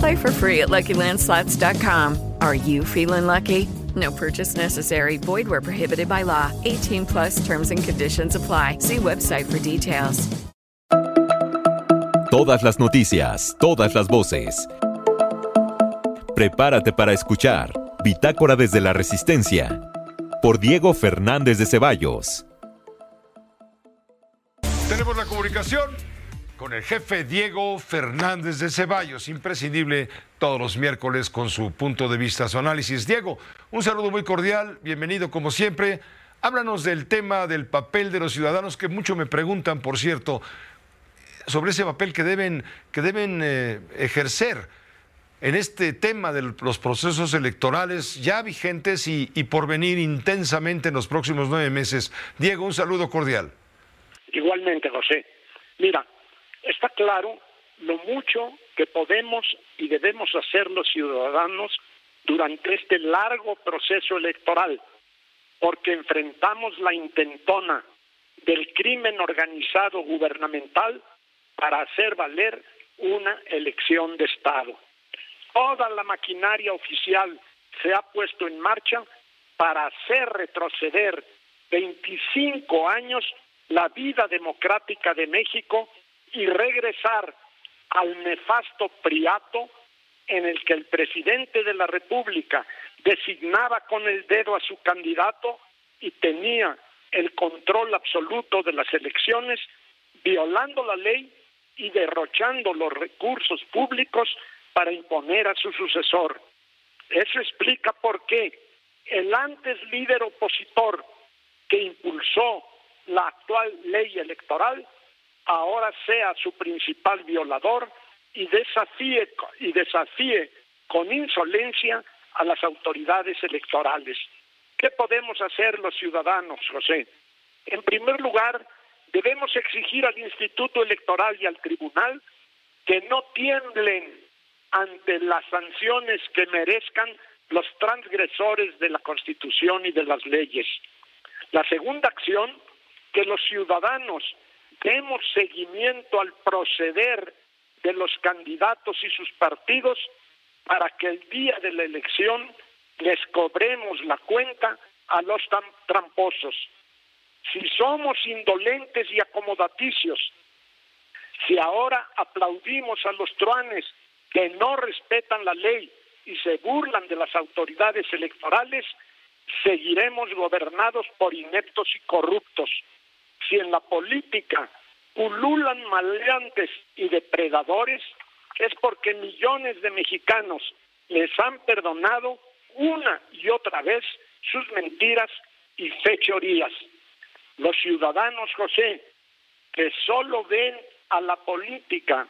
Play for free at LuckyLandSlots.com. Are you feeling lucky? No purchase necessary. Void where prohibited by law. 18 plus terms and conditions apply. See website for details. Todas las noticias, todas las voces. Prepárate para escuchar Bitácora desde la Resistencia por Diego Fernández de Ceballos. Tenemos la comunicación con el jefe Diego Fernández de Ceballos, imprescindible todos los miércoles con su punto de vista, su análisis. Diego, un saludo muy cordial, bienvenido como siempre. Háblanos del tema del papel de los ciudadanos, que mucho me preguntan, por cierto, sobre ese papel que deben, que deben eh, ejercer en este tema de los procesos electorales ya vigentes y, y por venir intensamente en los próximos nueve meses. Diego, un saludo cordial. Igualmente, José. Mira, está claro lo mucho que podemos y debemos hacer los ciudadanos durante este largo proceso electoral, porque enfrentamos la intentona del crimen organizado gubernamental para hacer valer una elección de Estado. Toda la maquinaria oficial se ha puesto en marcha para hacer retroceder 25 años la vida democrática de México y regresar al nefasto priato en el que el presidente de la República designaba con el dedo a su candidato y tenía el control absoluto de las elecciones, violando la ley y derrochando los recursos públicos para imponer a su sucesor. Eso explica por qué el antes líder opositor que impulsó la actual ley electoral ahora sea su principal violador y desafíe, y desafíe con insolencia a las autoridades electorales. ¿Qué podemos hacer los ciudadanos, José? En primer lugar, debemos exigir al Instituto Electoral y al Tribunal que no tiemblen ante las sanciones que merezcan los transgresores de la Constitución y de las leyes. La segunda acción, que los ciudadanos demos seguimiento al proceder de los candidatos y sus partidos para que el día de la elección les cobremos la cuenta a los tramposos. Si somos indolentes y acomodaticios, si ahora aplaudimos a los truanes que no respetan la ley y se burlan de las autoridades electorales, seguiremos gobernados por ineptos y corruptos. Si en la política pululan maleantes y depredadores, es porque millones de mexicanos les han perdonado una y otra vez sus mentiras y fechorías. Los ciudadanos, José, que solo ven a la política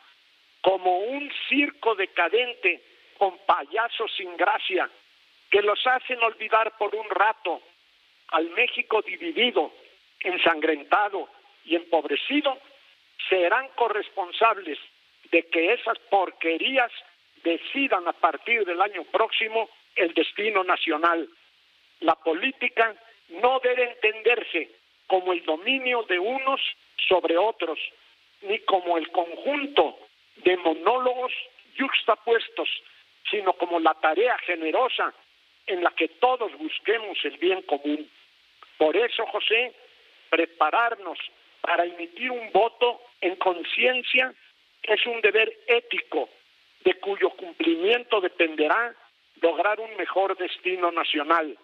como un circo decadente con payasos sin gracia, que los hacen olvidar por un rato al México dividido, ensangrentado y empobrecido, serán corresponsables de que esas porquerías decidan a partir del año próximo el destino nacional. La política no debe entenderse como el dominio de unos sobre otros, ni como el conjunto de monólogos yuxtapuestos, sino como la tarea generosa en la que todos busquemos el bien común. Por eso, José, prepararnos para emitir un voto en conciencia es un deber ético de cuyo cumplimiento dependerá lograr un mejor destino nacional.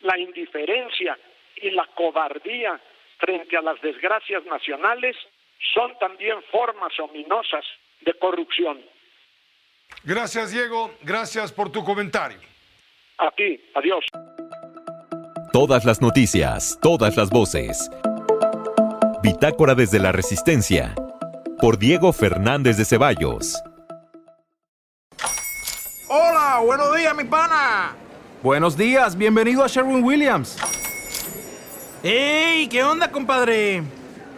La indiferencia y la cobardía frente a las desgracias nacionales son también formas ominosas de corrupción. Gracias, Diego. Gracias por tu comentario. A ti, adiós. Todas las noticias, todas las voces. Bitácora desde la Resistencia. Por Diego Fernández de Ceballos. Hola, buenos días, mi pana. Buenos días, bienvenido a Sherwin Williams. ¡Ey! ¿Qué onda, compadre?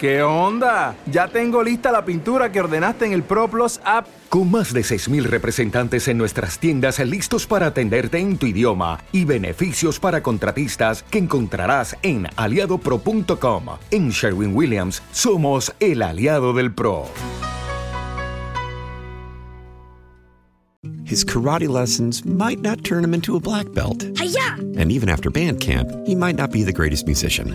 ¿Qué onda? Ya tengo lista la pintura que ordenaste en el ProPlus app. Con más de 6.000 representantes en nuestras tiendas listos para atenderte en tu idioma y beneficios para contratistas que encontrarás en aliadopro.com. En Sherwin Williams somos el aliado del PRO. His karate lessons might not turn him into a black belt. Hi-ya! And even after band camp, he might not be the greatest musician.